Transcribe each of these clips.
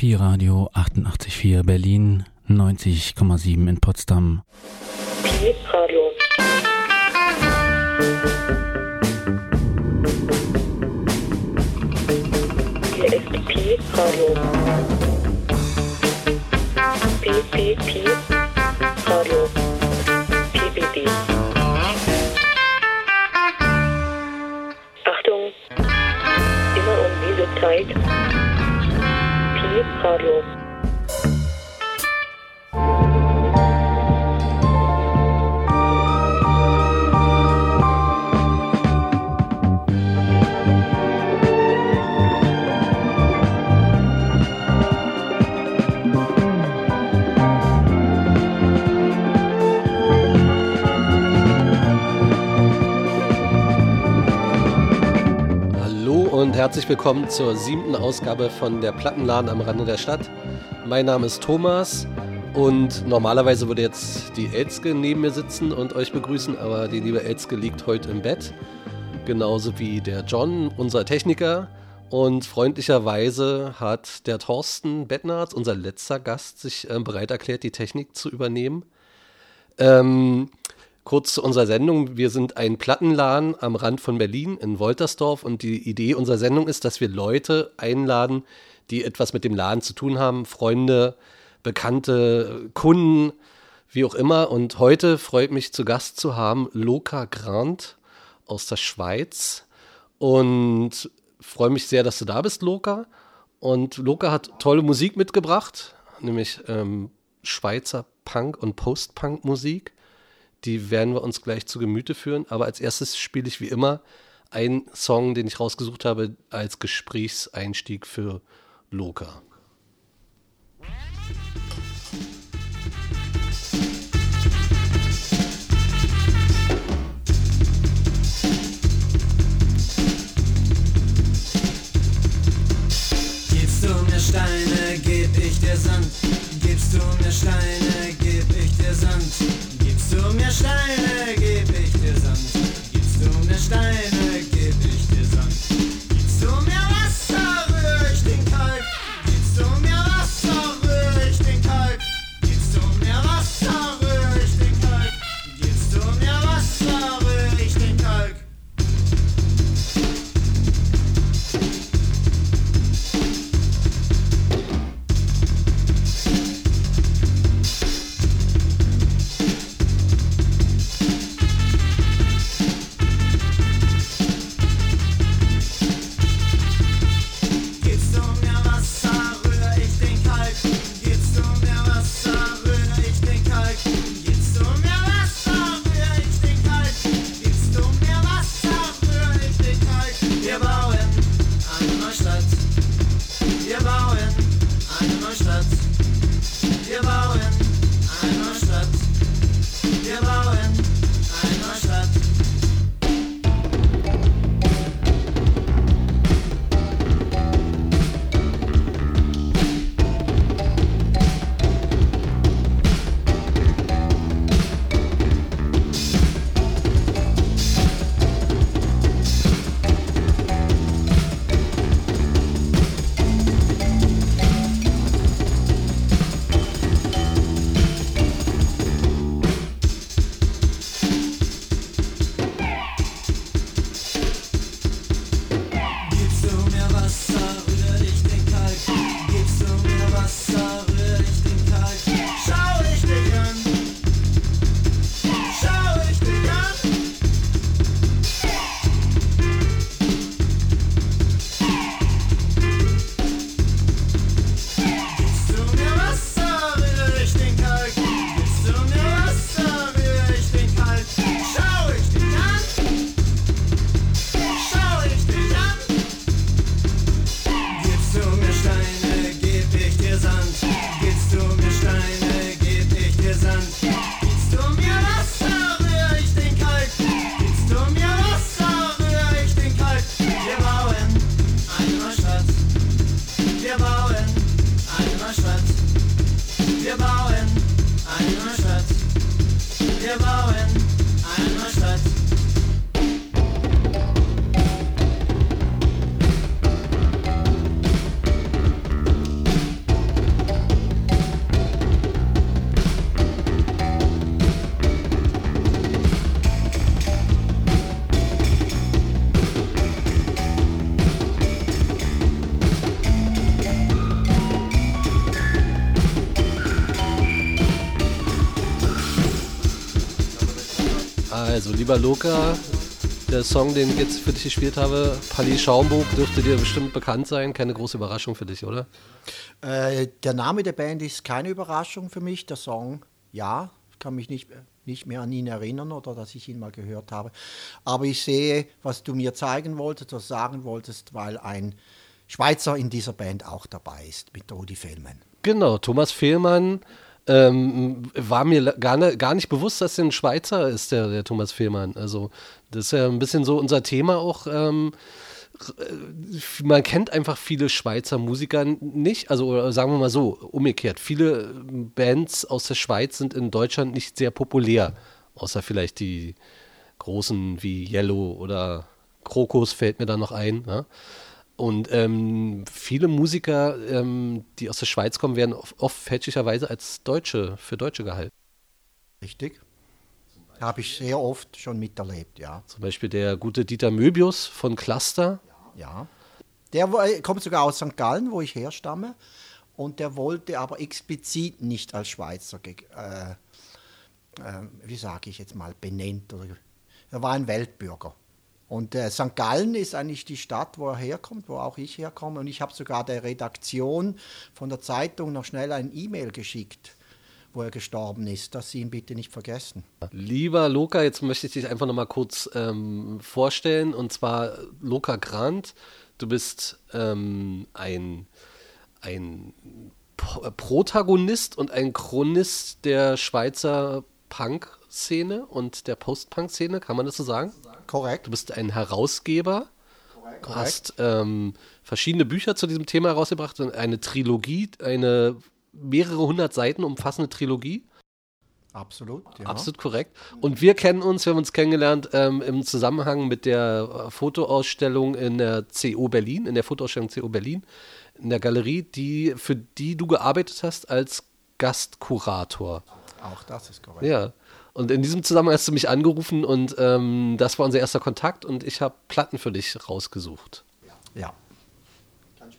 Pi Radio 88.4 Berlin, 90,7 in Potsdam. Pi Radio. Pi Radio. Pi, Pi, Pi Radio. PBB. Achtung! Immer um diese Zeit Audio. Und herzlich willkommen zur siebten Ausgabe von der Plattenladen am Rande der Stadt. Mein Name ist Thomas und normalerweise würde jetzt die Elske neben mir sitzen und euch begrüßen, aber die liebe Elske liegt heute im Bett. Genauso wie der John, unser Techniker. Und freundlicherweise hat der Thorsten Bettnarz, unser letzter Gast, sich äh, bereit erklärt, die Technik zu übernehmen. Ähm, kurz zu unserer Sendung. Wir sind ein Plattenladen am Rand von Berlin in Woltersdorf und die Idee unserer Sendung ist, dass wir Leute einladen, die etwas mit dem Laden zu tun haben, Freunde, Bekannte, Kunden, wie auch immer. Und heute freut mich zu Gast zu haben Loka Grant aus der Schweiz. Und freue mich sehr, dass du da bist, Loka. Und Loka hat tolle Musik mitgebracht, nämlich ähm, Schweizer Punk- und Post-Punk-Musik. Die werden wir uns gleich zu Gemüte führen. Aber als erstes spiele ich wie immer einen Song, den ich rausgesucht habe als Gesprächseinstieg für Loka. Gibst du mir Steine, geb ich dir Sand. Gibst du mir Steine, geb ich dir Sand. Gibst du mir Steine, geb ich dir Sand. Gibst du mir Steine, geb ich dir Sand. Gibst du mir Wasser, Also, lieber Luca, der Song, den ich jetzt für dich gespielt habe, Palli Schaumburg, dürfte dir bestimmt bekannt sein. Keine große Überraschung für dich, oder? Äh, der Name der Band ist keine Überraschung für mich. Der Song, ja, ich kann mich nicht, nicht mehr an ihn erinnern oder dass ich ihn mal gehört habe. Aber ich sehe, was du mir zeigen wolltest oder sagen wolltest, weil ein Schweizer in dieser Band auch dabei ist, mit Rudi Fehlmann. Genau, Thomas Fehlmann. Ähm, war mir gar, ne, gar nicht bewusst, dass er ein Schweizer ist, der, der Thomas Fehlmann. Also, das ist ja ein bisschen so unser Thema auch. Ähm, äh, man kennt einfach viele Schweizer Musiker nicht, also sagen wir mal so, umgekehrt. Viele Bands aus der Schweiz sind in Deutschland nicht sehr populär, außer vielleicht die großen wie Yellow oder Krokus fällt mir da noch ein. Ne? Und ähm, viele Musiker, ähm, die aus der Schweiz kommen, werden oft, fälschlicherweise als Deutsche, für Deutsche gehalten. Richtig. Habe ich sehr oft schon miterlebt, ja. Zum Beispiel der gute Dieter Möbius von Cluster. Ja. Der kommt sogar aus St. Gallen, wo ich herstamme. Und der wollte aber explizit nicht als Schweizer, äh, äh, wie sage ich jetzt mal, benennt. Er war ein Weltbürger. Und äh, St. Gallen ist eigentlich die Stadt, wo er herkommt, wo auch ich herkomme. Und ich habe sogar der Redaktion von der Zeitung noch schnell ein E-Mail geschickt, wo er gestorben ist, dass sie ihn bitte nicht vergessen. Lieber Loka, jetzt möchte ich dich einfach noch mal kurz ähm, vorstellen. Und zwar Loka Grant. Du bist ähm, ein, ein Protagonist und ein Chronist der Schweizer Punk-Szene und der Post-Punk-Szene, kann man das so sagen? Korrekt. Du bist ein Herausgeber. Korrekt. Du hast ähm, verschiedene Bücher zu diesem Thema herausgebracht, eine Trilogie, eine mehrere hundert Seiten umfassende Trilogie. Absolut, ja. Absolut korrekt. Und wir kennen uns, wir haben uns kennengelernt ähm, im Zusammenhang mit der Fotoausstellung in der CO Berlin, in der Fotoausstellung CO Berlin, in der Galerie, die, für die du gearbeitet hast als Gastkurator. Auch das ist korrekt. Ja. Und in diesem Zusammenhang hast du mich angerufen und ähm, das war unser erster Kontakt und ich habe Platten für dich rausgesucht. Ja.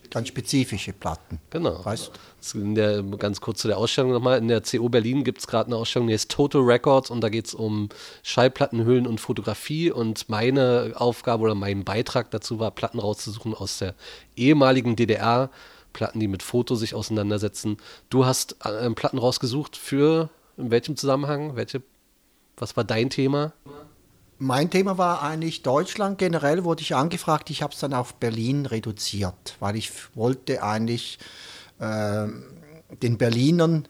Ganz spezifische Platten. Genau. Weißt in der, ganz kurz zu der Ausstellung nochmal. In der CO Berlin gibt es gerade eine Ausstellung, die heißt Total Records und da geht es um Schallplattenhüllen und Fotografie. Und meine Aufgabe oder mein Beitrag dazu war, Platten rauszusuchen aus der ehemaligen DDR. Platten, die mit Foto sich auseinandersetzen. Du hast äh, Platten rausgesucht für in welchem Zusammenhang? Welche was war dein Thema? Mein Thema war eigentlich Deutschland. Generell wurde ich angefragt. Ich habe es dann auf Berlin reduziert, weil ich wollte eigentlich äh, den Berlinern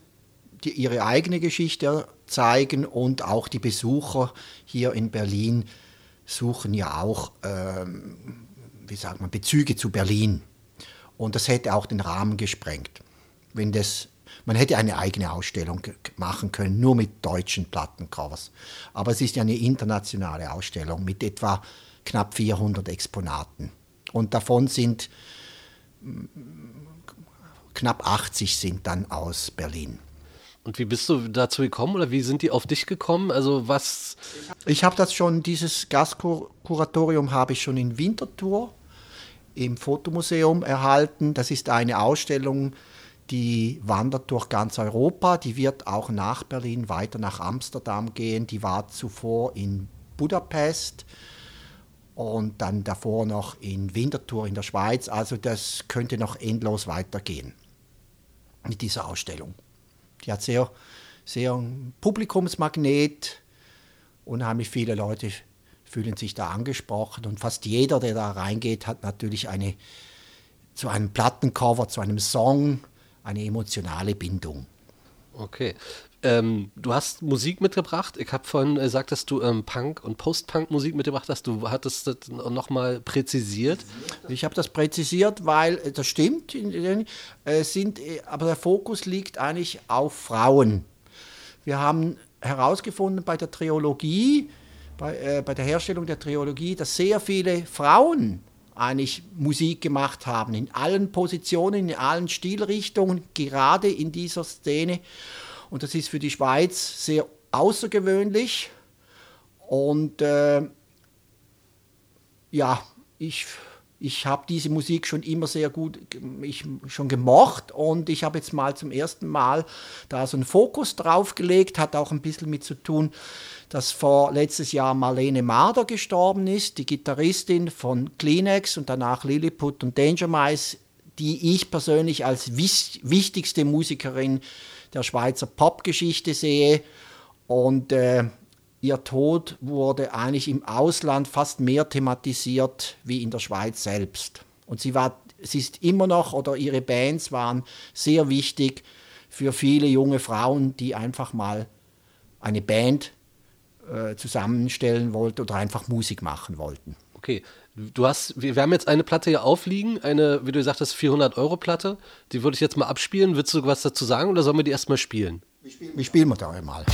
die, ihre eigene Geschichte zeigen und auch die Besucher hier in Berlin suchen ja auch, äh, wie sagt man, Bezüge zu Berlin. Und das hätte auch den Rahmen gesprengt, wenn das man hätte eine eigene Ausstellung machen können, nur mit deutschen Plattencovers. Aber es ist ja eine internationale Ausstellung mit etwa knapp 400 Exponaten. Und davon sind mm, knapp 80 sind dann aus Berlin. Und wie bist du dazu gekommen oder wie sind die auf dich gekommen? Also was? Ich habe das schon, dieses Gastkuratorium habe ich schon in Winterthur im Fotomuseum erhalten. Das ist eine Ausstellung, die wandert durch ganz Europa, die wird auch nach Berlin weiter nach Amsterdam gehen, die war zuvor in Budapest und dann davor noch in Winterthur in der Schweiz. Also das könnte noch endlos weitergehen mit dieser Ausstellung. Die hat sehr, sehr Publikumsmagnet, unheimlich viele Leute fühlen sich da angesprochen und fast jeder, der da reingeht, hat natürlich eine zu einem Plattencover, zu einem Song eine emotionale Bindung. Okay. Ähm, du hast Musik mitgebracht. Ich habe vorhin gesagt, dass du ähm, Punk- und Post-Punk-Musik mitgebracht hast. Du hattest das nochmal präzisiert. Ich habe das präzisiert, weil äh, das stimmt. Äh, sind, äh, aber der Fokus liegt eigentlich auf Frauen. Wir haben herausgefunden bei der Triologie, bei, äh, bei der Herstellung der Triologie, dass sehr viele Frauen eigentlich Musik gemacht haben, in allen Positionen, in allen Stilrichtungen, gerade in dieser Szene. Und das ist für die Schweiz sehr außergewöhnlich. Und äh, ja, ich, ich habe diese Musik schon immer sehr gut ich, schon gemocht und ich habe jetzt mal zum ersten Mal da so einen Fokus drauf gelegt, hat auch ein bisschen mit zu tun, dass vor letztes Jahr Marlene Marder gestorben ist, die Gitarristin von Kleenex und danach Lilliput und Danger Mice, die ich persönlich als wichtigste Musikerin der Schweizer Popgeschichte sehe. Und äh, ihr Tod wurde eigentlich im Ausland fast mehr thematisiert wie in der Schweiz selbst. Und sie war, sie ist immer noch, oder ihre Bands waren sehr wichtig für viele junge Frauen, die einfach mal eine Band äh, zusammenstellen wollten oder einfach Musik machen wollten. Okay, du hast, wir, wir haben jetzt eine Platte hier aufliegen, eine, wie du gesagt hast, 400 Euro Platte. Die würde ich jetzt mal abspielen. Willst du was dazu sagen oder sollen wir die erstmal spielen? Wie spielen, wie spielen wir da einmal?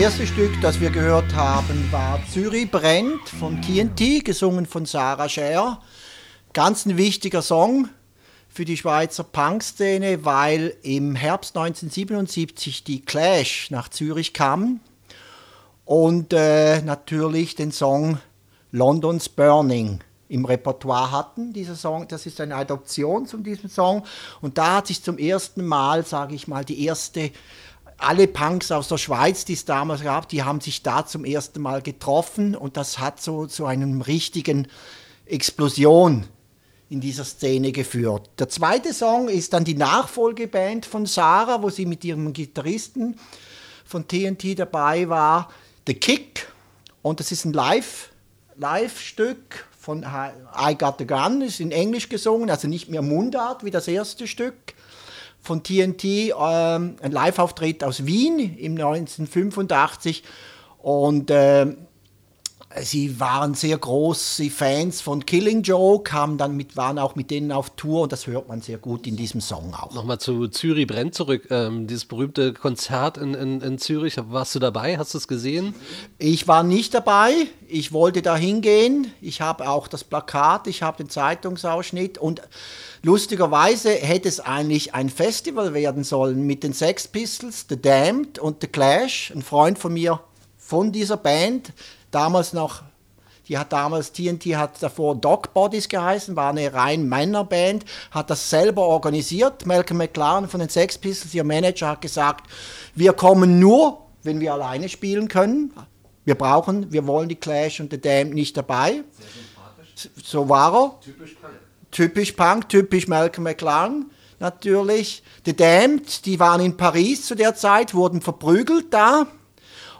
Erste Stück, das wir gehört haben, war Zürich brennt von TNT, gesungen von Sarah Scher. Ganz ein wichtiger Song für die Schweizer Punk-Szene, weil im Herbst 1977 die Clash nach Zürich kamen und äh, natürlich den Song London's Burning im Repertoire hatten. Dieser Song, das ist eine Adoption zu diesem Song. Und da hat sich zum ersten Mal, sage ich mal, die erste alle Punks aus der Schweiz, die es damals gab, die haben sich da zum ersten Mal getroffen und das hat so zu einem richtigen Explosion in dieser Szene geführt. Der zweite Song ist dann die Nachfolgeband von Sarah, wo sie mit ihrem Gitarristen von TNT dabei war, The Kick. Und das ist ein Live, Live-Stück von I Got the Gun, ist in Englisch gesungen, also nicht mehr Mundart wie das erste Stück von TNT, ähm, ein Live-Auftritt aus Wien im 1985. Und äh, sie waren sehr große Fans von Killing Joke, haben dann mit, waren auch mit denen auf Tour und das hört man sehr gut in diesem Song auch. Nochmal zu Zürich brennt zurück. Ähm, dieses berühmte Konzert in, in, in Zürich, warst du dabei? Hast du es gesehen? Ich war nicht dabei, ich wollte da hingehen. Ich habe auch das Plakat, ich habe den Zeitungsausschnitt und lustigerweise hätte es eigentlich ein Festival werden sollen mit den Sex Pistols, The Damned und The Clash. Ein Freund von mir von dieser Band, damals noch, die hat damals, TNT hat davor Dog Bodies geheißen, war eine rein Männerband, hat das selber organisiert. Malcolm McLaren von den Sex Pistols, ihr Manager, hat gesagt, wir kommen nur, wenn wir alleine spielen können. Wir brauchen, wir wollen die Clash und The Damned nicht dabei. So war er. Typisch Punk, typisch Malcolm McLaren natürlich. The Damned, die waren in Paris zu der Zeit, wurden verprügelt da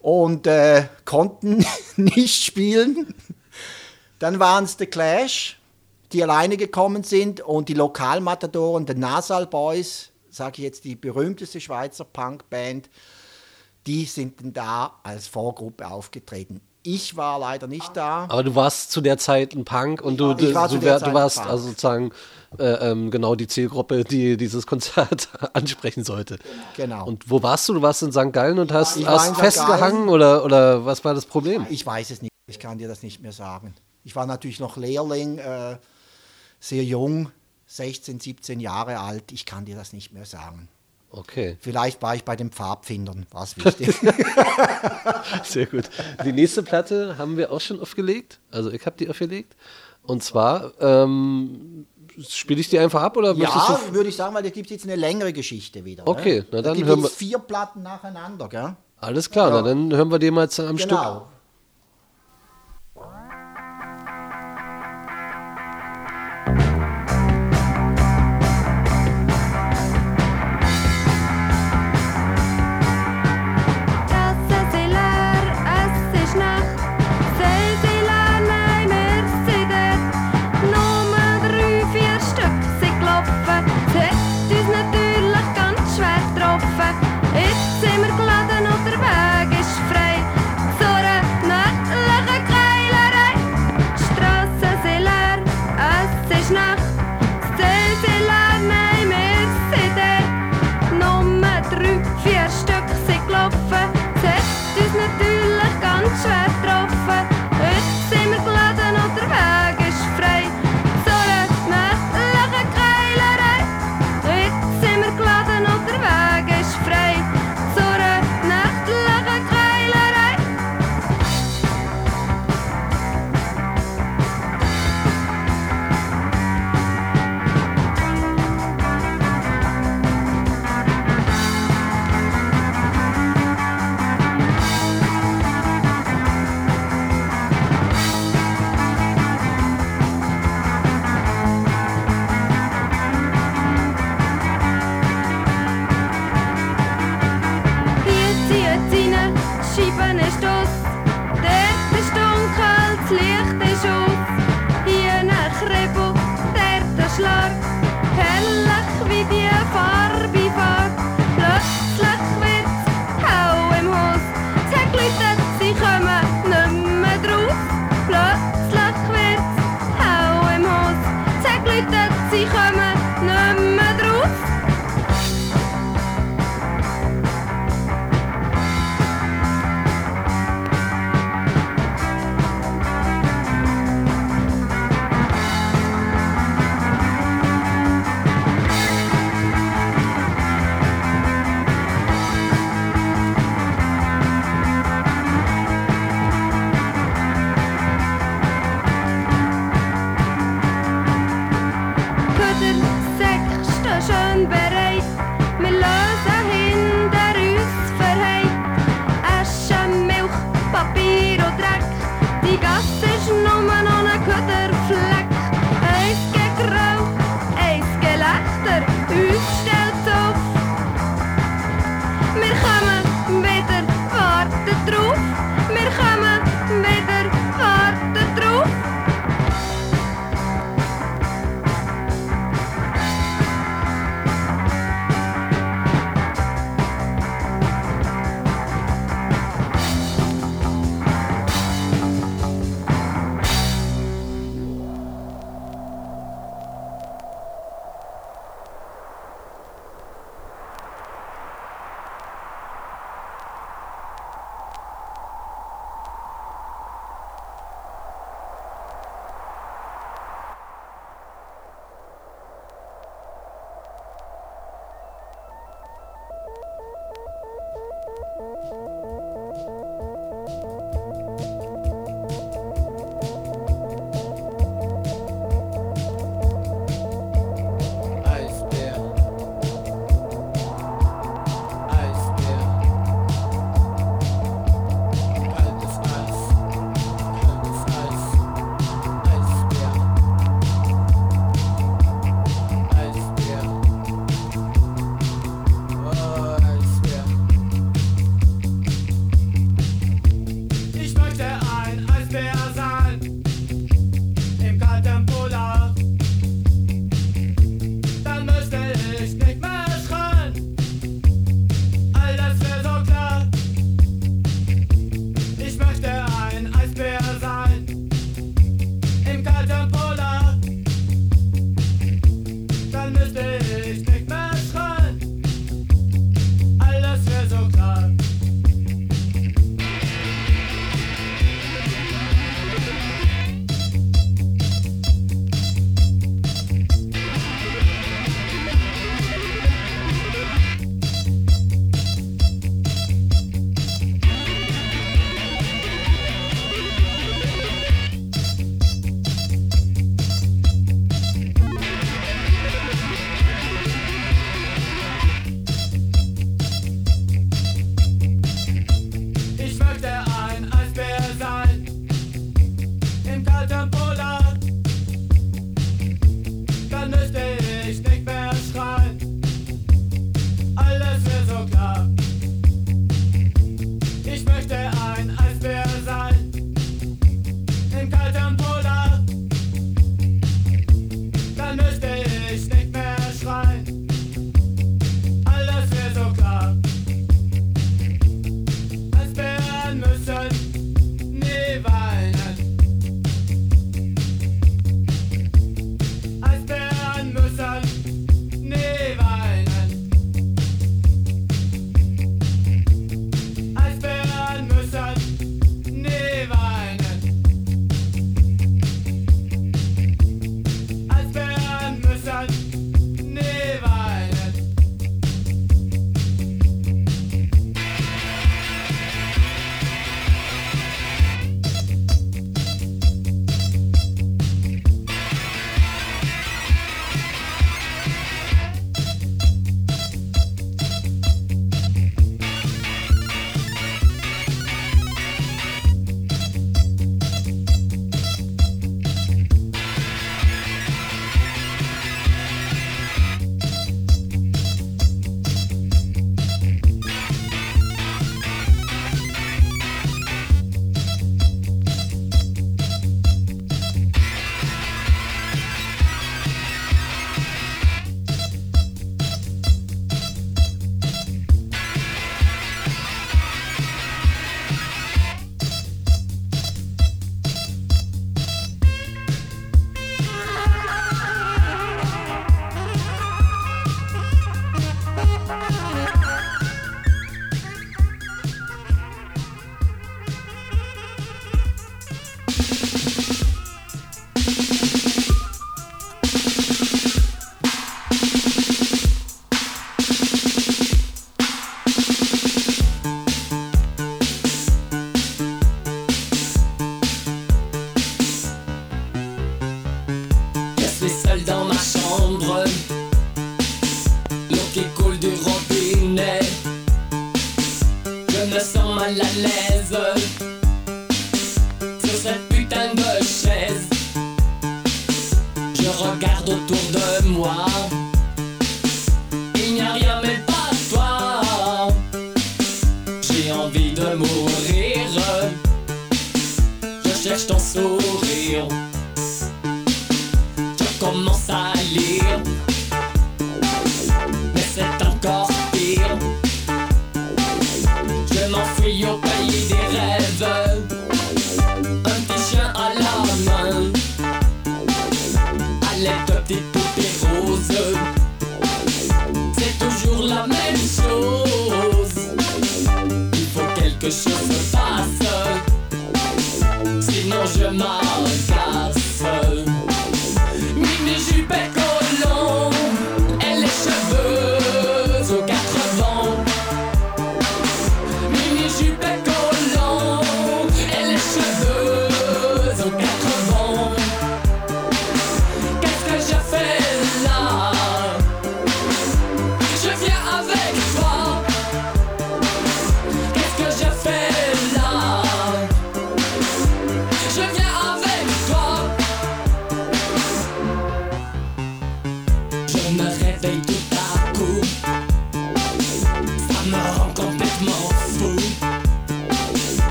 und äh, konnten nicht spielen. Dann waren es The Clash, die alleine gekommen sind und die Lokalmatadoren, The Nasal Boys, sage ich jetzt die berühmteste Schweizer Punkband, die sind da als Vorgruppe aufgetreten. Ich war leider nicht da. Aber du warst zu der Zeit ein Punk und du, du, war du, du warst also sozusagen äh, ähm, genau die Zielgruppe, die dieses Konzert ansprechen sollte. Genau. Und wo warst du? Du warst in St. Gallen und hast, hast festgehangen oder, oder was war das Problem? Ich weiß es nicht. Ich kann dir das nicht mehr sagen. Ich war natürlich noch Lehrling, äh, sehr jung, 16, 17 Jahre alt. Ich kann dir das nicht mehr sagen. Okay, Vielleicht war ich bei den Pfadfindern, war es wichtig. sehr gut. Die nächste Platte haben wir auch schon aufgelegt. Also ich habe die aufgelegt. Und zwar, ähm, spiele ich die einfach ab oder ja, würde ich sagen, weil da gibt es jetzt eine längere Geschichte wieder. Okay, ne? na Da dann gibt hören wir- vier Platten nacheinander, gell? Alles klar, Ja. na, dann hören wir die mal am Stück. Genau. Tassen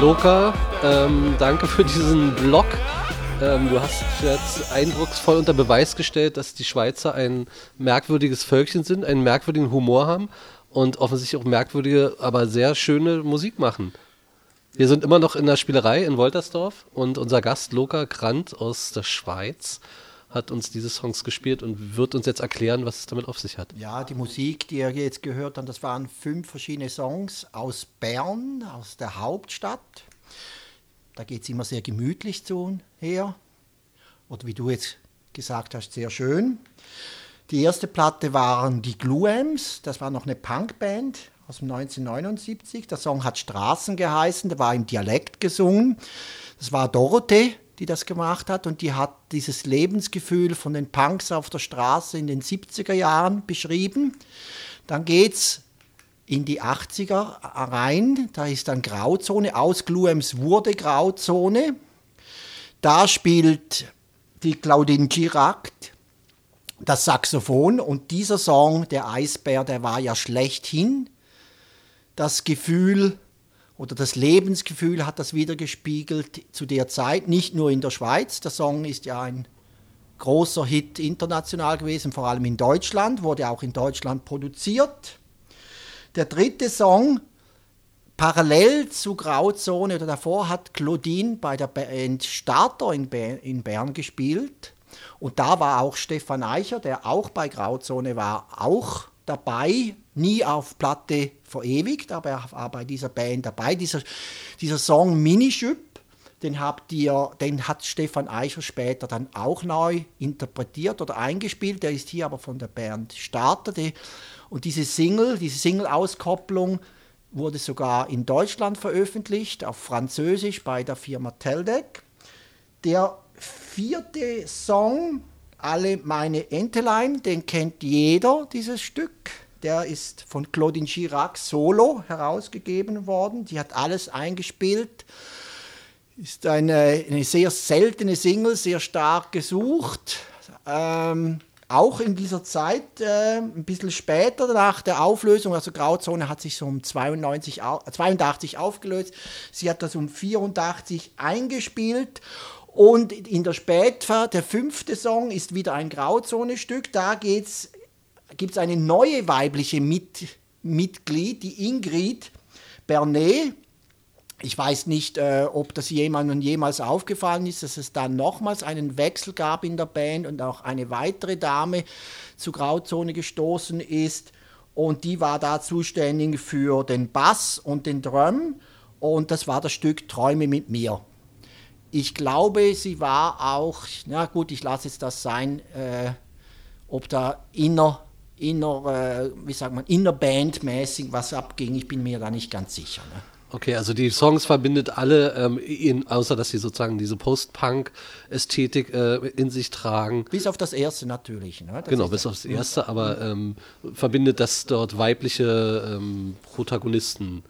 Loka, ähm, danke für diesen Blog. Ähm, du hast jetzt eindrucksvoll unter Beweis gestellt, dass die Schweizer ein merkwürdiges Völkchen sind, einen merkwürdigen Humor haben und offensichtlich auch merkwürdige, aber sehr schöne Musik machen. Wir sind immer noch in der Spielerei in Woltersdorf und unser Gast Loka Grant aus der Schweiz hat uns diese Songs gespielt und wird uns jetzt erklären, was es damit auf sich hat. Ja, die Musik, die ihr jetzt gehört habt, das waren fünf verschiedene Songs aus Bern, aus der Hauptstadt. Da geht es immer sehr gemütlich zu her. Oder wie du jetzt gesagt hast, sehr schön. Die erste Platte waren die Gluams, das war noch eine Punkband aus dem 1979. Der Song hat Straßen geheißen, der war im Dialekt gesungen. Das war Dorothee, die das gemacht hat und die hat dieses Lebensgefühl von den Punks auf der Straße in den 70er Jahren beschrieben. Dann geht's in die 80er rein, da ist dann Grauzone, aus Gluems wurde Grauzone. Da spielt die Claudine Girac das Saxophon und dieser Song, der Eisbär, der war ja schlechthin. Das Gefühl oder das Lebensgefühl hat das wieder gespiegelt zu der Zeit, nicht nur in der Schweiz. Der Song ist ja ein großer Hit international gewesen, vor allem in Deutschland, wurde auch in Deutschland produziert. Der dritte Song, parallel zu Grauzone oder davor, hat Claudine bei der Band Starter in, Be in Bern gespielt. Und da war auch Stefan Eicher, der auch bei Grauzone war, auch dabei, nie auf Platte verewigt, aber er war bei dieser Band dabei. Dieser, dieser Song Minischüpp, den, habt ihr, den hat Stefan Eicher später dann auch neu interpretiert oder eingespielt. Der ist hier aber von der Band Starter. Die, und diese Single, diese Single-Auskopplung wurde sogar in Deutschland veröffentlicht, auf Französisch bei der Firma Teldec. Der vierte Song, Alle meine Entelein, den kennt jeder, dieses Stück. Der ist von Claudine Chirac solo herausgegeben worden. Die hat alles eingespielt. Ist eine, eine sehr seltene Single, sehr stark gesucht. Ähm, auch in dieser Zeit, äh, ein bisschen später nach der Auflösung, also Grauzone hat sich so um 92, au- 82 aufgelöst. Sie hat das um 84 eingespielt. Und in der Spätphase, der fünfte Song ist wieder ein Grauzone-Stück. Da gibt es eine neue weibliche Mit Mitglied, die Ingrid Bernet. Ich weiß nicht, äh, ob das jemandem jemals aufgefallen ist, dass es dann nochmals einen Wechsel gab in der Band und auch eine weitere Dame zu Grauzone gestoßen ist. Und die war da zuständig für den Bass und den Drum. Und das war das Stück Träume mit mir. Ich glaube, sie war auch, na gut, ich lasse jetzt das sein, äh, ob da inner, inner, äh, wie sagt man, innerbandmäßig was abging, ich bin mir da nicht ganz sicher. Ne? Okay, also die Songs verbindet alle, ähm, in, außer dass sie sozusagen diese Post-Punk-Ästhetik äh, in sich tragen. Bis auf das erste natürlich. Ne? Das Genau, bis aufs erste, aber ähm, verbindet das dort weibliche ähm, Protagonisten.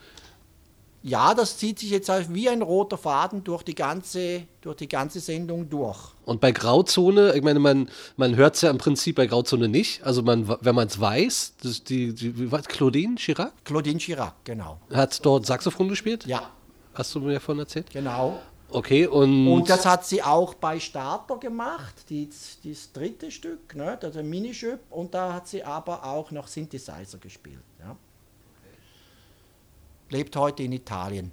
Ja, das zieht sich jetzt wie ein roter Faden durch die ganze, durch die ganze Sendung durch. Und bei Grauzone, ich meine, man, man hört es ja im Prinzip bei Grauzone nicht. Also man, wenn man es weiß, das, die, die, war Claudine Chirac Claudine Chirac, genau. hat dort Saxophon gespielt. Ja, Hast du mir davon erzählt? genau. Okay, und, Und das hat sie auch bei Starter gemacht, die, das dritte Stück, ne, das ist ein Minischöp. Und da hat sie aber auch noch Synthesizer gespielt. Lebt heute in Italien.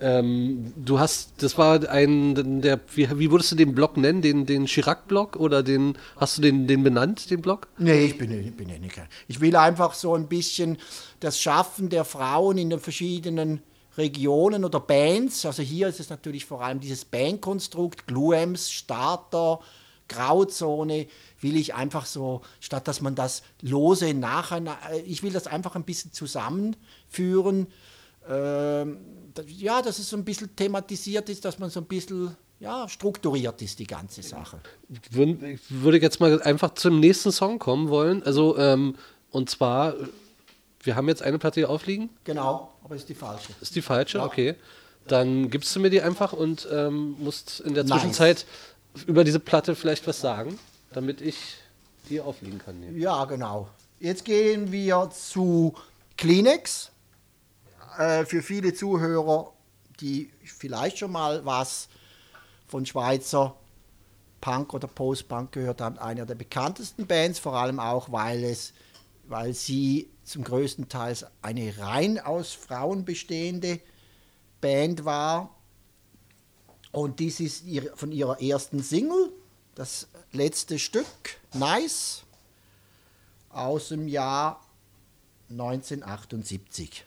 ähm, du hast, das war ein, der, wie, wie würdest du den Blog nennen? Den, den Chirac-Blog oder den, hast du den, den benannt, den Blog? Nee, ich bin, ich bin ja nicht. Ich will einfach so ein bisschen das Schaffen der Frauen in den verschiedenen Regionen oder Bands. Also hier ist es natürlich vor allem dieses Bandkonstrukt, Gluems, Starter, Grauzone, will ich einfach so, statt dass man das lose nacheinander, ich will das einfach ein bisschen zusammenführen. Ähm, ja, dass es so ein bisschen thematisiert ist, dass man so ein bisschen ja, strukturiert ist, die ganze Sache. Ich würde jetzt mal einfach zum nächsten Song kommen wollen. Also, ähm, und zwar, wir haben jetzt eine Platte hier aufliegen. Genau, aber ist die falsche. Ist die falsche? Ja. Okay. Dann gibst du mir die einfach und ähm, musst in der Nice. Zwischenzeit über diese Platte vielleicht was sagen, damit ich die aufliegen kann. Hier. Ja, genau. Jetzt gehen wir zu Kleenex. Äh, für viele Zuhörer, die vielleicht schon mal was von Schweizer Punk oder Post-Punk gehört haben, einer der bekanntesten Bands, vor allem auch, weil, es, weil sie zum größten Teil eine rein aus Frauen bestehende Band war. Und dies ist ihr, von ihrer ersten Single, das letzte Stück, Nice, aus dem Jahr 1978.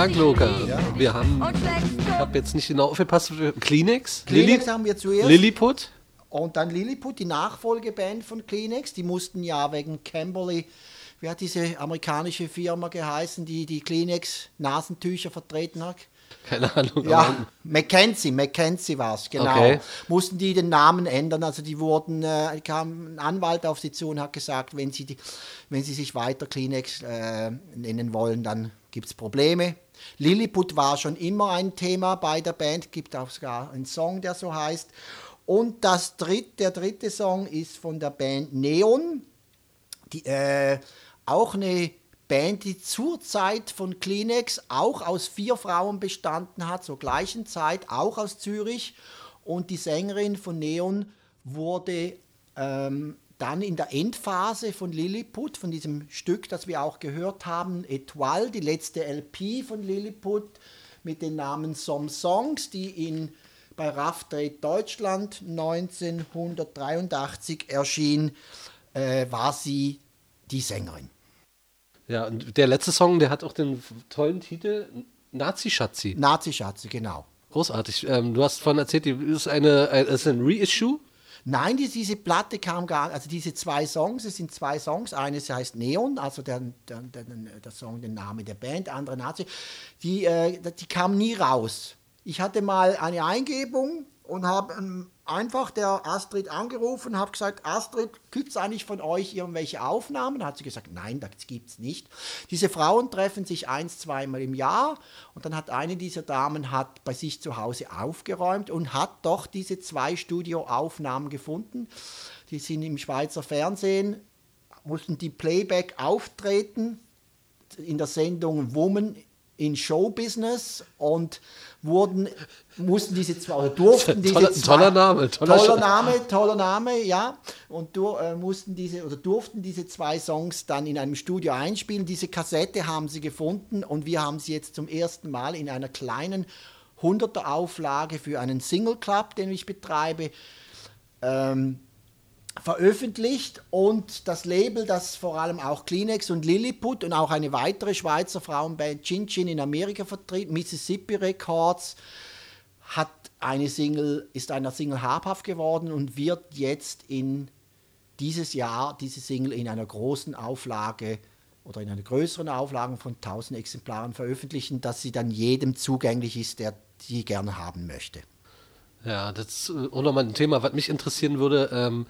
Dank, Luca. dich. Wir haben, ich habe jetzt nicht genau aufgepasst, Kleenex? Kleenex haben wir zuerst. Lilliput? Und dann Lilliput, die Nachfolgeband von Kleenex, die mussten ja wegen Camberley, wie hat diese amerikanische Firma geheißen, die die Kleenex-Nasentücher vertreten hat? Keine Ahnung. Ja, Mackenzie, Mackenzie war es, genau. Okay. Mussten die den Namen ändern, also die wurden, äh, kam ein Anwalt auf sie zu und hat gesagt, wenn sie, die, wenn sie sich weiter Kleenex äh, nennen wollen, dann gibt es Probleme. Lilliput war schon immer ein Thema bei der Band, gibt auch sogar einen Song, der so heißt. Und das dritt, der dritte Song ist von der Band Neon, die, äh, auch eine Band, die zur Zeit von Kleenex auch aus vier Frauen bestanden hat, zur gleichen Zeit, auch aus Zürich. Und die Sängerin von Neon wurde ähm, dann in der Endphase von Lilliput, von diesem Stück, das wir auch gehört haben, Etoile, die letzte LP von Lilliput mit dem Namen Some Songs, die in bei Raff Trade Deutschland 1983 erschien, äh, war sie die Sängerin. Ja, und der letzte Song, der hat auch den tollen Titel Nazi-Schatzi. Nazi-Schatze, genau. Großartig. Ähm, du hast vorhin erzählt, die ist, eine, ein, ist ein Reissue. Nein, die, diese Platte kam gar also diese zwei Songs, es sind zwei Songs. Eines heißt Neon, also der, der, der, der Song, der Name der Band, andere Nazi. Die, äh, die kam nie raus. Ich hatte mal eine Eingebung und habe ähm, einfach der Astrid angerufen, habe gesagt, Astrid, gibt es eigentlich von euch irgendwelche Aufnahmen? Hat sie gesagt, nein, das gibt es nicht. Diese Frauen treffen sich eins, zweimal im Jahr und dann hat eine dieser Damen hat bei sich zu Hause aufgeräumt und hat doch diese zwei Studioaufnahmen gefunden. Die sind im Schweizer Fernsehen, mussten die Playback auftreten in der Sendung Woman in Showbusiness und wurden, mussten diese zwei, oder durften diese Toller- zwei, toller Name, toller toller Name, toller Name, ja, und du, äh, mussten diese, oder durften diese zwei Songs dann in einem Studio einspielen. Diese Kassette haben sie gefunden und wir haben sie jetzt zum ersten Mal in einer kleinen 100er Auflage für einen Single Club, den ich betreibe, ähm, veröffentlicht und das Label, das vor allem auch Kleenex und Lilliput und auch eine weitere Schweizer Frauenband Chin Chin in Amerika vertritt, Mississippi Records, hat eine Single, ist einer Single habhaft geworden und wird jetzt in dieses Jahr diese Single in einer großen Auflage oder in einer größeren Auflage von 1000 Exemplaren veröffentlichen, dass sie dann jedem zugänglich ist, der die gerne haben möchte. Ja, das ist äh, auch nochmal ein Thema, was mich interessieren würde, ähm,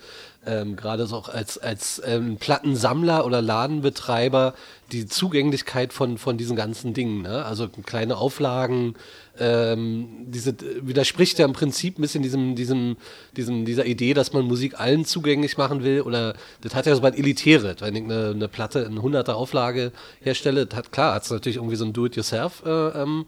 ähm, gerade so auch als, als ähm, Plattensammler oder Ladenbetreiber, die Zugänglichkeit von, von diesen ganzen Dingen. Ne? Also kleine Auflagen, ähm, diese widerspricht ja im Prinzip ein bisschen diesem, diesem, diesem, dieser Idee, dass man Musik allen zugänglich machen will. Oder das hat ja so was Elitäres. Wenn ich eine, eine Platte in 100er Auflage herstelle, das hat klar, hat es natürlich irgendwie so ein Do-it-yourself. Äh, ähm,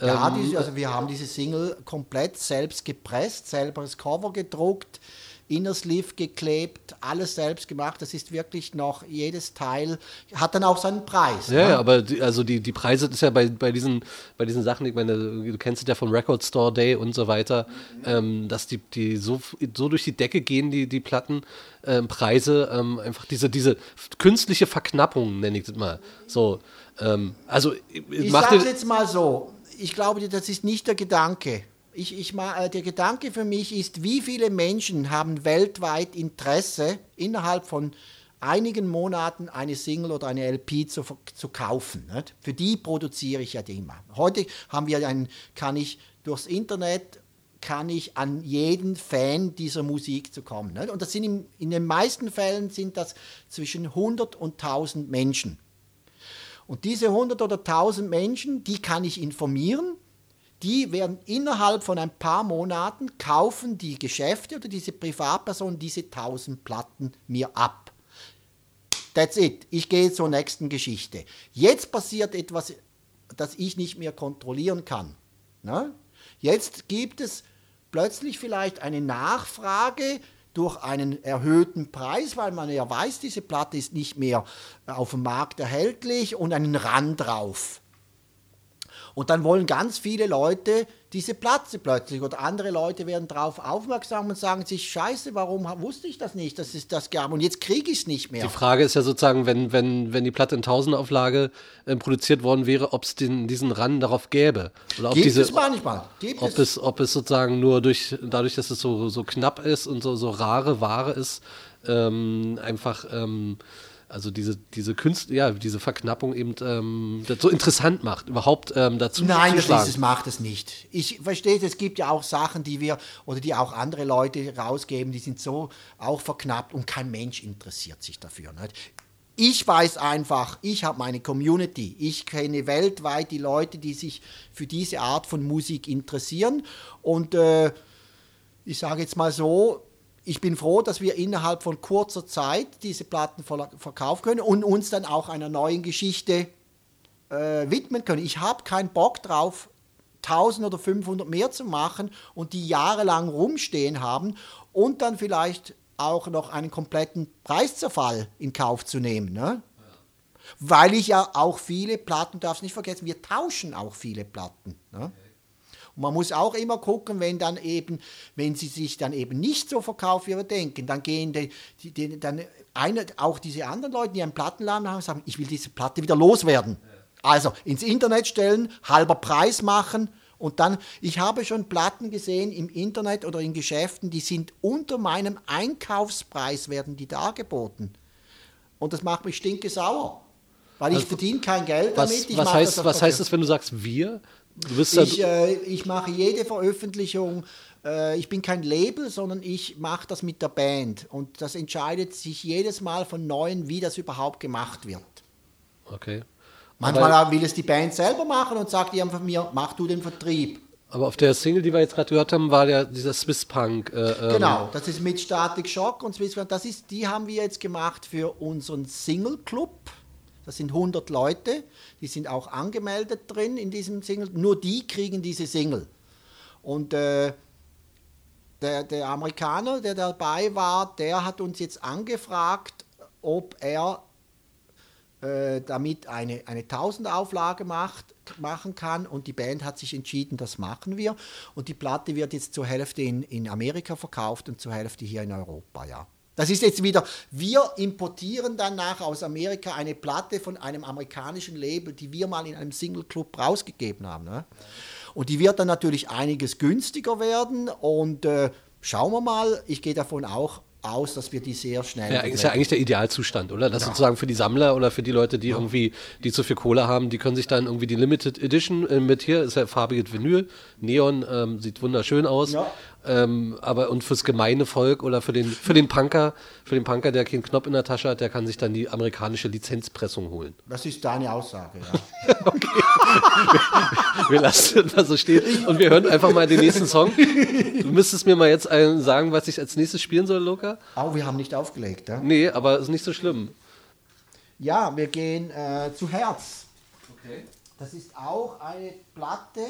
Ja, ähm, die, also wir haben diese Single komplett selbst gepresst, selber das Cover gedruckt, Inner Sleeve geklebt, alles selbst gemacht. Das ist wirklich noch jedes Teil, hat dann auch seinen Preis. Ja, ne? aber die, also die, die Preise das ist ja bei, bei, diesen, bei diesen Sachen, ich meine, du kennst es ja vom Record Store Day und so weiter, ähm, dass die, die so, so durch die Decke gehen, die, die Plattenpreise, ähm, einfach diese, diese künstliche Verknappung, nenne ich das mal. So, ähm, also Ich macht sage jetzt mal so, ich glaube, das ist nicht der Gedanke. Ich, ich, äh, der Gedanke für mich ist, wie viele Menschen haben weltweit Interesse, innerhalb von einigen Monaten eine Single oder eine LP zu, zu kaufen. Nicht? Für die produziere ich ja immer. Heute haben wir einen, kann ich durchs Internet kann ich an jeden Fan dieser Musik zu kommen. Nicht? Und das sind im, in den meisten Fällen sind das zwischen 100 und 1000 Menschen. Und diese 100 oder 1000 Menschen, die kann ich informieren. Die werden innerhalb von ein paar Monaten kaufen die Geschäfte oder diese Privatpersonen diese 1000 Platten mir ab. That's it. Ich gehe zur nächsten Geschichte. Jetzt passiert etwas, das ich nicht mehr kontrollieren kann. Ne? Jetzt gibt es plötzlich vielleicht eine Nachfrage durch einen erhöhten Preis, weil man ja weiß, diese Platte ist nicht mehr auf dem Markt erhältlich und einen Rand drauf. Und dann wollen ganz viele Leute diese Platte plötzlich oder andere Leute werden darauf aufmerksam und sagen sich, scheiße, warum wusste ich das nicht, dass es das gab und jetzt kriege ich es nicht mehr. Die Frage ist ja sozusagen, wenn, wenn, wenn die Platte in 1000 Auflage äh, produziert worden wäre, ob es diesen Run darauf gäbe. Oder ob Gibt diese, es manchmal. Gibt ob es. es, ob es sozusagen nur durch, dadurch, dass es so, so knapp ist und so, so rare Ware ist, ähm, einfach, ähm, also diese, diese Künst, ja, diese Verknappung eben ähm, das so interessant macht, überhaupt ähm, dazu Nein, zu das ist es, macht es nicht. Ich verstehe, es gibt ja auch Sachen, die wir oder die auch andere Leute rausgeben, die sind so auch verknappt und kein Mensch interessiert sich dafür. Nicht? Ich weiß einfach, ich habe meine Community. Ich kenne weltweit die Leute, die sich für diese Art von Musik interessieren. Und äh, ich sage jetzt mal so, ich bin froh, dass wir innerhalb von kurzer Zeit diese Platten ver verkaufen können und uns dann auch einer neuen Geschichte äh, widmen können. Ich habe keinen Bock drauf, 1000 oder 500 mehr zu machen und die jahrelang rumstehen haben und dann vielleicht auch noch einen kompletten Preiszerfall in Kauf zu nehmen. Ne? Weil ich ja auch viele Platten, darfst nicht vergessen, wir tauschen auch viele Platten. Ne? Und man muss auch immer gucken, wenn dann eben, wenn sie sich dann eben nicht so verkaufen, wie wir denken, dann gehen die, die, die dann eine, auch diese anderen Leute, die einen Plattenladen haben, sagen, ich will diese Platte wieder loswerden. Also ins Internet stellen, halber Preis machen und dann, ich habe schon Platten gesehen im Internet oder in Geschäften, die sind unter meinem Einkaufspreis werden die dargeboten. Und das macht mich stinke sauer. Weil ich verdiene kein Geld damit. Was, ich was, heißt, was heißt das, wenn du sagst wir? Ich, äh, ich mache jede Veröffentlichung, äh, ich bin kein Label, sondern ich mache das mit der Band. Und das entscheidet sich jedes Mal von Neuem, wie das überhaupt gemacht wird. okay. Manchmal Aber, will es die Band selber machen und sagt die von mir, mach du den Vertrieb. aber auf der Single, die wir jetzt gerade gehört haben, war ja dieser Swiss Punk. Äh, ähm, Genau, das ist mit Static Shock und Swiss das ist, die haben wir jetzt gemacht für unseren Single Club. Das sind 100 Leute, die sind auch angemeldet drin in diesem Single. Nur die kriegen diese Single. Und äh, der, der Amerikaner, der dabei war, der hat uns jetzt angefragt, ob er äh, damit eine, eine 1000er-Auflage macht, machen kann. Und die Band hat sich entschieden, das machen wir. Und die Platte wird jetzt zur Hälfte in, in Amerika verkauft und zur Hälfte hier in Europa, ja. Das ist jetzt wieder, wir importieren dann nach aus Amerika eine Platte von einem amerikanischen Label, die wir mal in einem Single Club rausgegeben haben. Ne? Und die wird dann natürlich einiges günstiger werden und äh, schauen wir mal, ich gehe davon auch aus, dass wir die sehr schnell. Ja, ist ja eigentlich der Idealzustand, oder? Das sozusagen für die Sammler oder für die Leute, die irgendwie, die zu viel Kohle haben, die können sich dann irgendwie die Limited Edition äh, mit hier, ist ja farbiges Vinyl, Neon, ähm, sieht wunderschön aus. Ja. Ähm, aber und fürs gemeine Volk oder für den, für den Punker, für den Punker, der keinen Knopf in der Tasche hat, der kann sich dann die amerikanische Lizenzpressung holen. Das ist deine Aussage, ja. okay. wir, wir lassen das so stehen und wir hören einfach mal den nächsten Song. Du müsstest mir mal jetzt einen sagen, was ich als nächstes spielen soll, Luca. Oh, wir haben nicht aufgelegt, ja? Nee, aber ist nicht so schlimm. Ja, wir gehen äh, zu Herz. Okay. Das ist auch eine Platte,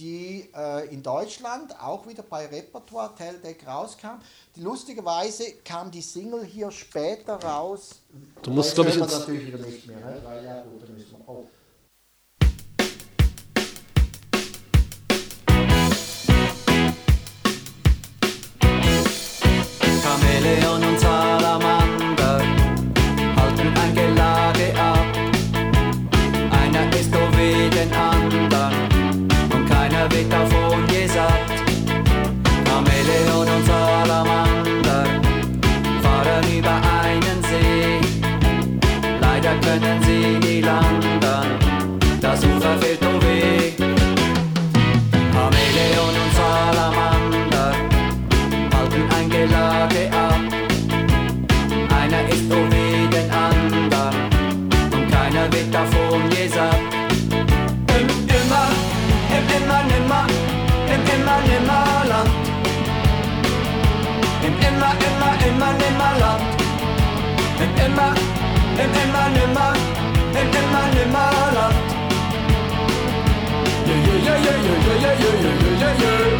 die äh, in Deutschland auch wieder bei Repertoire Teldec rauskam. Die, lustigerweise kam die Single hier später raus. Du musst, glaube ich, jetzt natürlich wieder nicht mehr, ne? weil ja, gut, dann müssen wir oh. auch. Chameleon und Zahn nimmer, im immer nimmer, im immer nimmer Land. Yeah, yeah, yeah, yeah, yeah, yeah, yeah, yeah, yeah, yeah.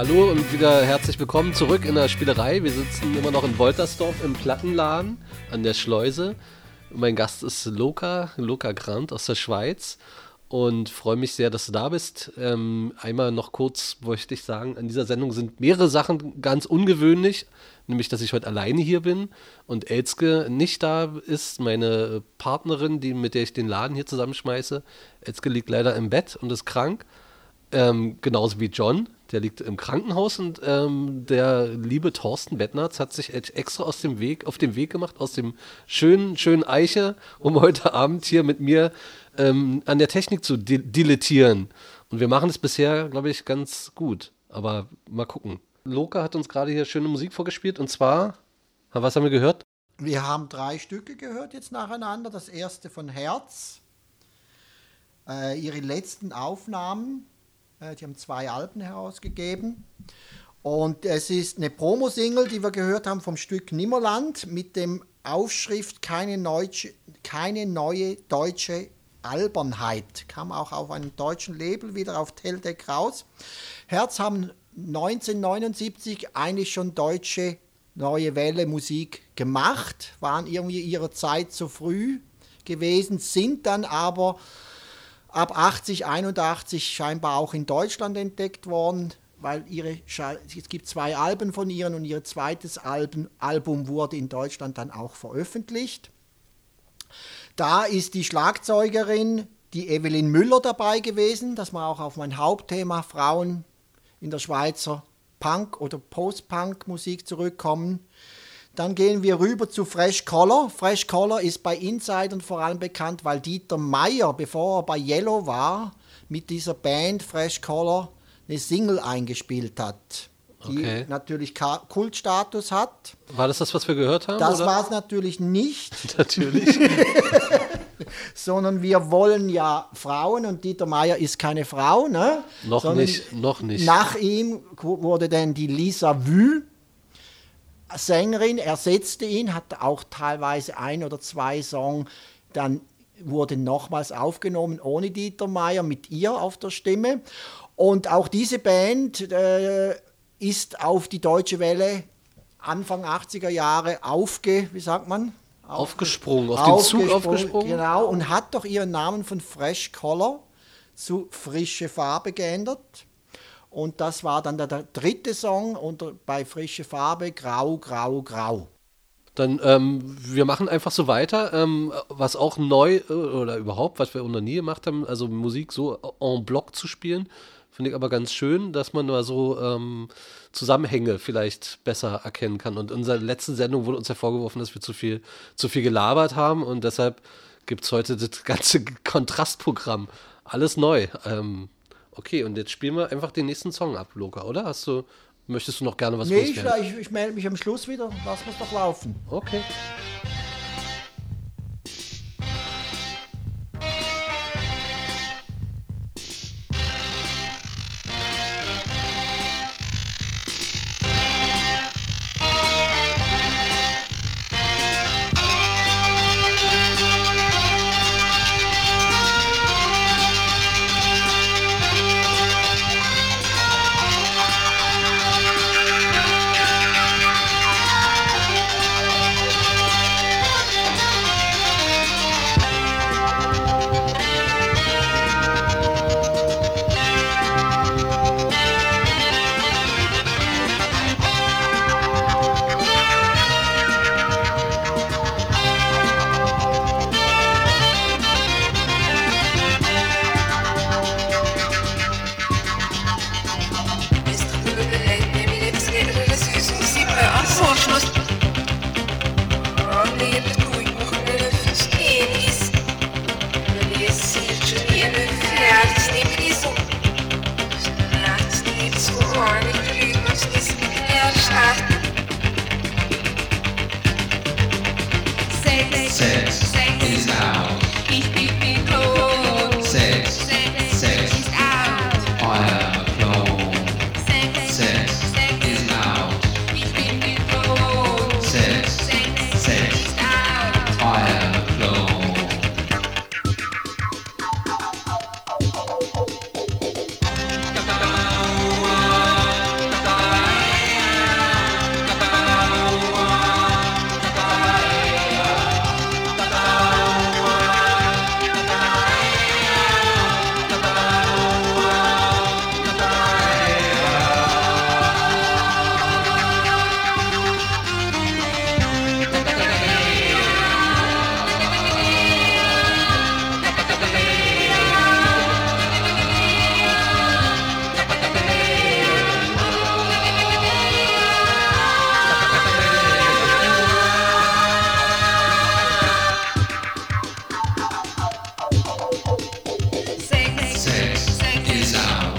Hallo und wieder herzlich willkommen zurück in der Spielerei. Wir sitzen immer noch in Woltersdorf im Plattenladen an der Schleuse. Mein Gast ist Loka, Loka Grant aus der Schweiz und freue mich sehr, dass du da bist. Ähm, einmal noch kurz möchte ich sagen, an dieser Sendung sind mehrere Sachen ganz ungewöhnlich, nämlich dass ich heute alleine hier bin und Elske nicht da ist, meine Partnerin, die, mit der ich den Laden hier zusammenschmeiße. Elske liegt leider im Bett und ist krank. Ähm, genauso wie John, der liegt im Krankenhaus und ähm, der liebe Thorsten Bettnerz hat sich extra aus dem Weg, auf den Weg gemacht, aus dem schönen, schönen Eiche, um heute Abend hier mit mir ähm, an der Technik zu di dilettieren. Und wir machen es bisher, glaube ich, ganz gut. Aber mal gucken. Loka hat uns gerade hier schöne Musik vorgespielt und zwar, was haben wir gehört? Wir haben drei Stücke gehört jetzt nacheinander. Das erste von Herz. Äh, ihre letzten Aufnahmen die haben zwei Alben herausgegeben. Und es ist eine Promo-Single, die wir gehört haben vom Stück Nimmerland mit dem Aufschrift Keine, Neutsche, keine neue deutsche Albernheit. Kam auch auf einem deutschen Label wieder auf Teldeck raus. Herz haben 1979 eigentlich schon deutsche neue Welle Musik gemacht, waren irgendwie ihrer Zeit zu früh gewesen, sind dann aber ab 80, 81 scheinbar auch in Deutschland entdeckt worden, weil ihre, es gibt zwei Alben von ihnen und ihr zweites Album, Album wurde in Deutschland dann auch veröffentlicht. Da ist die Schlagzeugerin, die Evelyn Müller dabei gewesen, dass wir auch auf mein Hauptthema Frauen in der Schweizer Punk- oder Post-Punk-Musik zurückkommen. Dann gehen wir rüber zu Fresh Color. Fresh Color ist bei Insidern vor allem bekannt, weil Dieter Meier, bevor er bei Yellow war, mit dieser Band Fresh Color eine Single eingespielt hat, die Okay. natürlich Kultstatus hat. War das das, was wir gehört haben? Das war es natürlich nicht, Natürlich. sondern wir wollen ja Frauen und Dieter Meier ist keine Frau, ne? noch Sondern nicht, noch nicht. Nach ihm wurde dann die Lisa Wü, Sängerin, ersetzte ihn, hat auch teilweise ein oder zwei Songs, dann wurde nochmals aufgenommen ohne Dieter Meier, mit ihr auf der Stimme. Und auch diese Band äh, ist auf die Deutsche Welle Anfang 80er Jahre aufge, wie sagt man? Aufgesprungen, auf den Zug aufgesprungen. Genau, und hat doch ihren Namen von Fresh Color zu frische Farbe geändert. Und das war dann der, dritte Song unter, bei frische Farbe, Grau, Grau, Grau. Dann, ähm, wir machen einfach so weiter, ähm, was auch neu äh, oder überhaupt, was wir noch nie gemacht haben, also Musik so en bloc zu spielen, finde ich aber ganz schön, dass man mal so ähm, Zusammenhänge vielleicht besser erkennen kann. Und in unserer letzten Sendung wurde uns ja vorgeworfen, dass wir zu viel, zu viel gelabert haben und deshalb gibt es heute das ganze Kontrastprogramm. Alles neu. Ähm, okay, und jetzt spielen wir einfach den nächsten Song ab, Loka, oder? Hast du, möchtest du noch gerne was Nee, ich, ich, ich melde mich am Schluss wieder. Lass uns doch laufen. Okay. days out.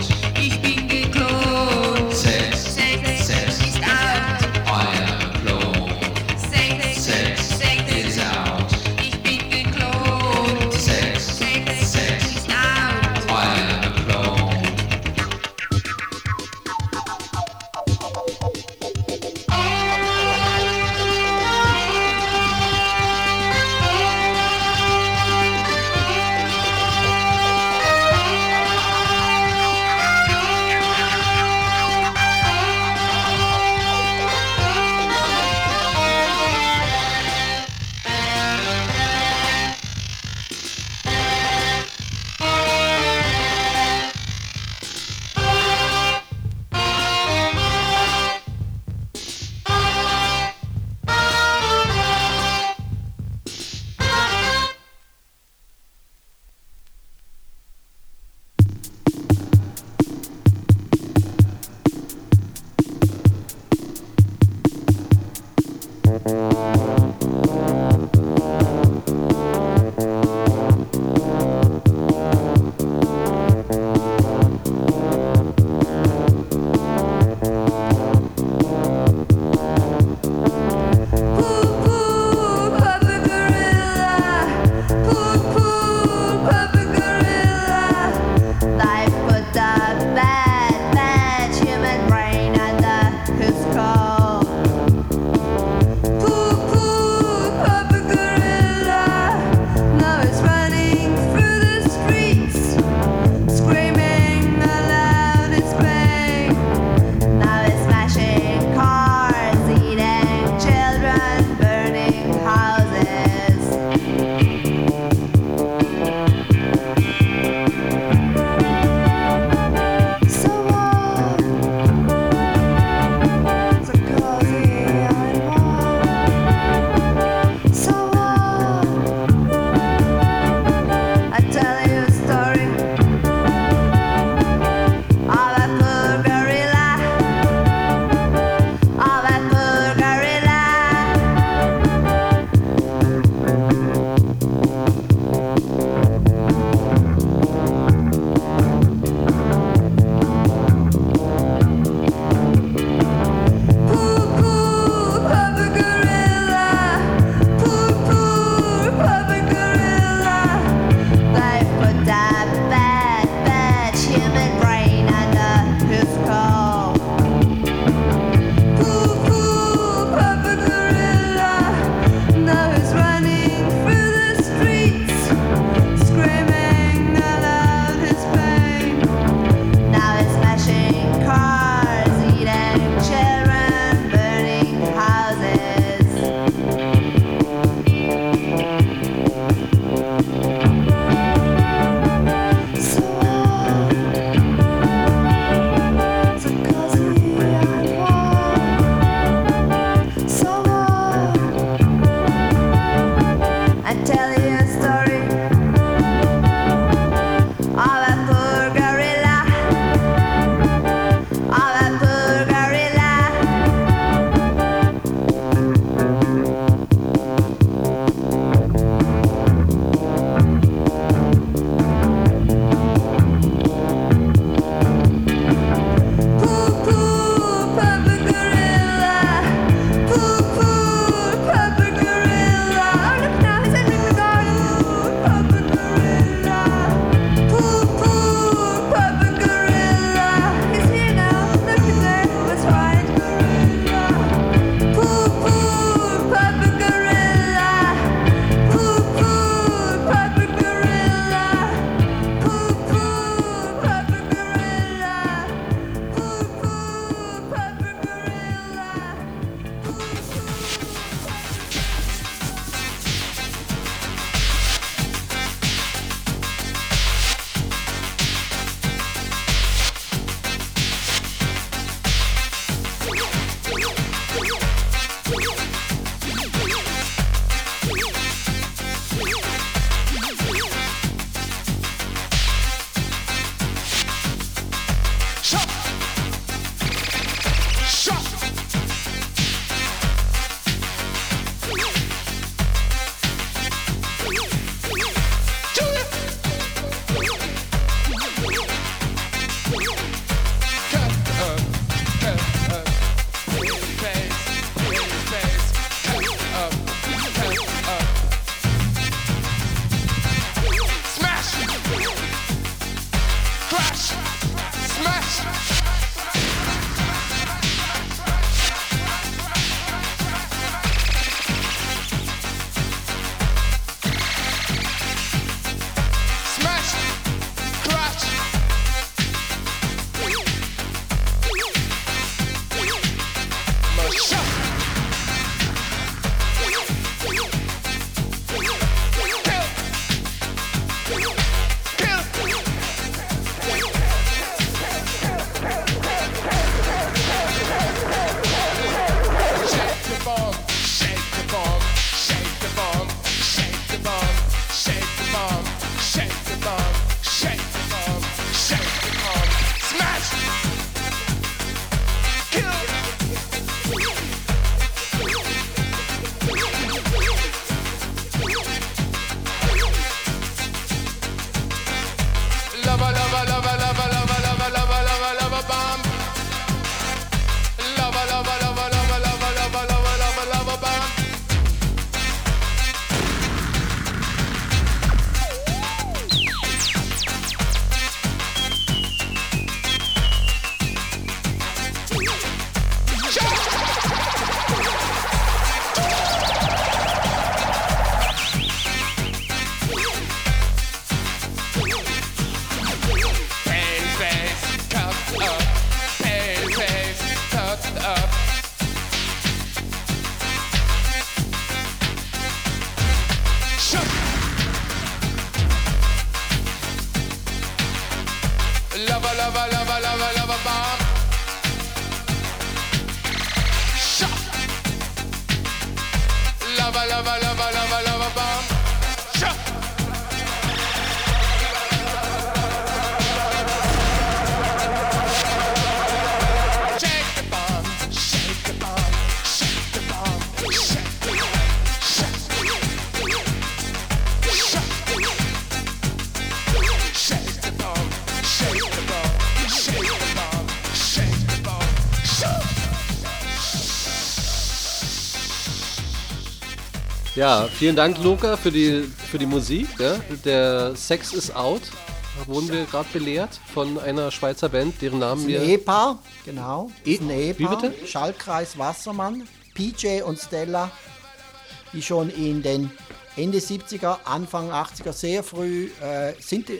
timid Ja, vielen Dank, Luca, für die, für die Musik. Ja? Der Sex is Out, wurden wir gerade belehrt von einer Schweizer Band, deren Namen wir. Ehepaar, genau. E- ein wie Ehepaar. bitte? Schaltkreis Wassermann, PJ und Stella, die schon in den Ende 70er, Anfang 80er sehr früh äh,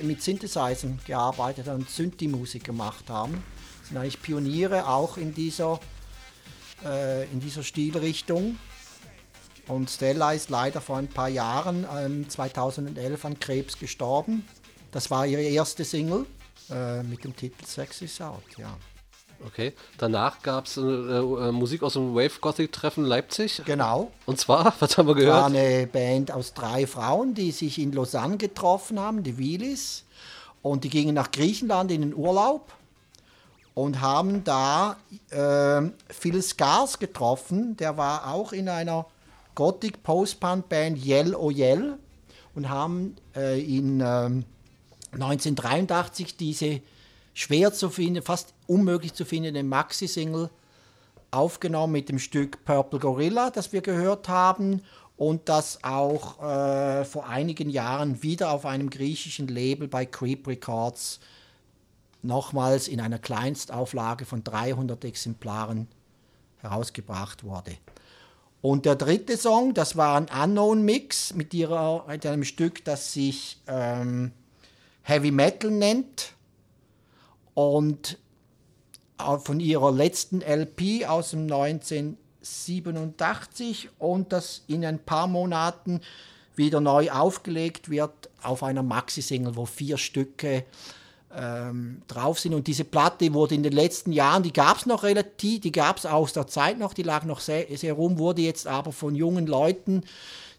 mit Synthesizern gearbeitet und Synthi-Musik gemacht haben. Sind eigentlich Pioniere auch in dieser, äh, in dieser Stilrichtung. Und Stella ist leider vor ein paar Jahren, ähm, 2011, an Krebs gestorben. Das war ihre erste Single äh, mit dem Titel Sex is Out, ja. Okay. Danach gab es äh, äh, Musik aus dem Wave Gothic Treffen Leipzig. Genau. Und zwar, was haben wir Das war gehört? eine Band aus drei Frauen, die sich in Lausanne getroffen haben, die Wilis. Und die gingen nach Griechenland in den Urlaub und haben da ähm, Phil Scars getroffen. Der war auch in einer Gothic Post-Punk Band Yell O Yell und haben äh, in ähm, 1983 diese schwer zu finden, fast unmöglich zu findende Maxi-Single aufgenommen mit dem Stück Purple Gorilla, das wir gehört haben und das auch äh, vor einigen Jahren wieder auf einem griechischen Label bei Creep Records nochmals in einer Kleinstauflage von 300 Exemplaren herausgebracht wurde. Und der dritte Song, das war ein Unknown Mix mit, ihrer, mit einem Stück, das sich ähm, Heavy Metal nennt. Und äh, von ihrer letzten LP aus dem 1987 und das in ein paar Monaten wieder neu aufgelegt wird auf einer Maxi-Single, wo vier Stücke ähm, drauf sind. Und diese Platte wurde in den letzten Jahren, die gab es noch relativ, die gab es aus der Zeit noch, die lag noch sehr, sehr rum, wurde jetzt aber von jungen Leuten,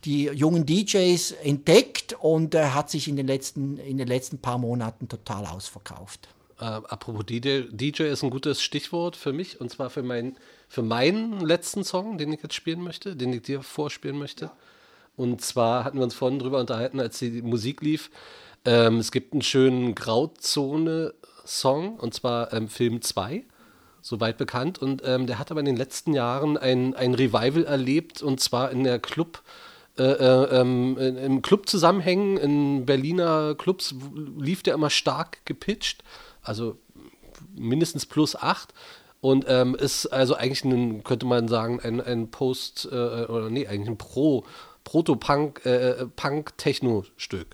die jungen DJs entdeckt und äh, hat sich in den, letzten, in den letzten paar Monaten total ausverkauft. Äh, apropos DJ, DJ ist ein gutes Stichwort für mich und zwar für, mein, für meinen letzten Song, den ich jetzt spielen möchte, den ich dir vorspielen möchte. Und zwar hatten wir uns vorhin drüber unterhalten, als die Musik lief. Ähm, es gibt einen schönen Grauzone-Song und zwar ähm, Film 2, soweit bekannt. Und ähm, der hat aber in den letzten Jahren ein, ein Revival erlebt und zwar in der Club. Äh, äh, ähm, im Club-Zusammenhängen in Berliner Clubs lief der immer stark gepitcht, also mindestens plus 8 und ähm, ist also eigentlich ein, könnte man sagen, ein, ein Post, äh, oder nee, eigentlich ein Pro, Proto-Punk, äh, Punk-Techno-Stück.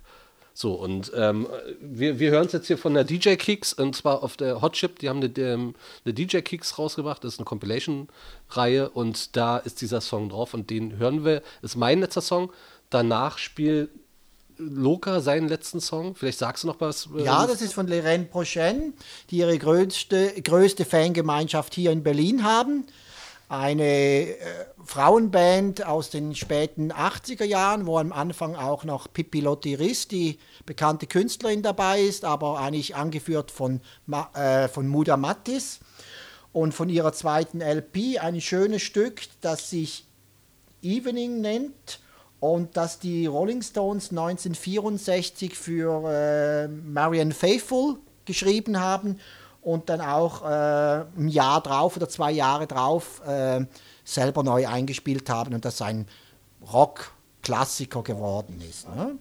So, und ähm, wir, wir hören es jetzt hier von der DJ Kicks und zwar auf der Hot Chip, die haben eine, ähm, eine DJ Kicks rausgebracht, das ist eine Compilation-Reihe und da ist dieser Song drauf und den hören wir, ist mein letzter Song. Danach spielt Loka seinen letzten Song. Vielleicht sagst du noch was. äh, Ja, das ist von Lorraine Prochaine, die ihre größte, größte Fangemeinschaft hier in Berlin haben. Eine äh, Frauenband aus den späten 80er Jahren, wo am Anfang auch noch Pippi Lottiris, die bekannte Künstlerin, dabei ist, aber eigentlich angeführt von, Ma äh, von Muda Mattis. Und von ihrer zweiten LP ein schönes Stück, das sich Evening nennt und das die Rolling Stones 1964 für äh, Marianne Faithful geschrieben haben und dann auch äh, ein Jahr drauf oder zwei Jahre drauf äh, selber neu eingespielt haben und das ein Rock-Klassiker geworden ist. Ne?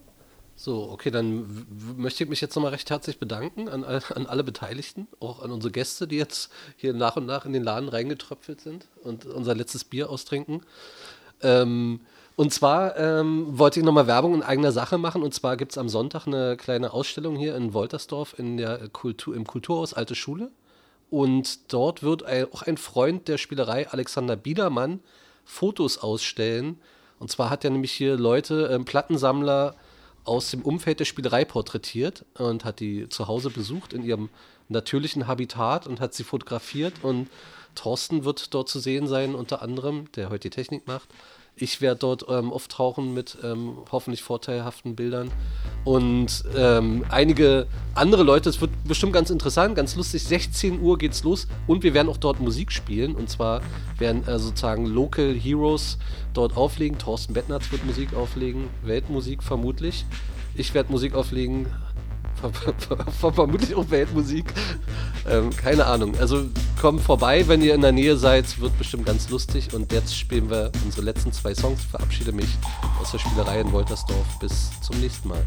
So, okay, dann möchte ich mich jetzt nochmal recht herzlich bedanken an, an alle Beteiligten, auch an unsere Gäste, die jetzt hier nach und nach in den Laden reingetröpfelt sind und unser letztes Bier austrinken. Ähm, und zwar ähm, wollte ich nochmal Werbung in eigener Sache machen. Und zwar gibt es am Sonntag eine kleine Ausstellung hier in Woltersdorf in der Kultur, im Kulturhaus Alte Schule. Und dort wird ein, auch ein Freund der Spielerei, Alexander Biedermann, Fotos ausstellen. Und zwar hat er nämlich hier Leute, ähm, Plattensammler aus dem Umfeld der Spielerei porträtiert und hat die zu Hause besucht in ihrem natürlichen Habitat und hat sie fotografiert. Und Thorsten wird dort zu sehen sein, unter anderem, der heute die Technik macht, Ich werde dort ähm, auftauchen mit ähm, hoffentlich vorteilhaften Bildern. Und ähm, einige andere Leute, es wird bestimmt ganz interessant, ganz lustig. 16 Uhr geht's los und wir werden auch dort Musik spielen. Und zwar werden äh, sozusagen Local Heroes dort auflegen. Thorsten Bettnatz wird Musik auflegen, Weltmusik vermutlich. Ich werde Musik auflegen, vermutlich auch Weltmusik. Ähm, keine Ahnung. Also kommt vorbei, wenn ihr in der Nähe seid. Wird bestimmt ganz lustig. Und jetzt spielen wir unsere letzten zwei Songs. Ich verabschiede mich aus der Spielerei in Woltersdorf. Bis zum nächsten Mal.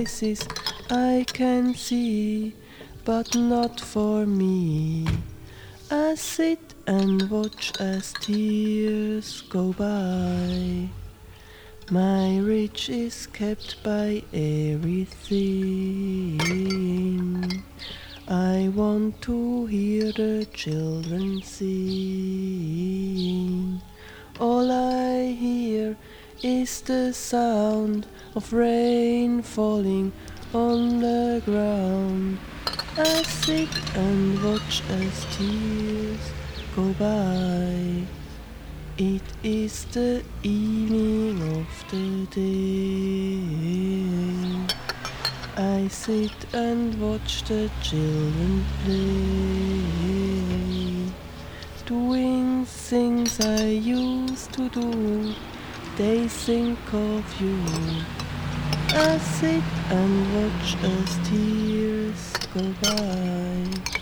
Faces I can see, but not for me. I sit and watch as tears go by. My reach is kept by everything. I want to hear the children sing. All I hear is the sound of rain falling on the ground. I sit and watch as tears go by. It is the evening of the day. I sit and watch the children play, doing things I used to do. They think of you. I sit and watch as tears go by.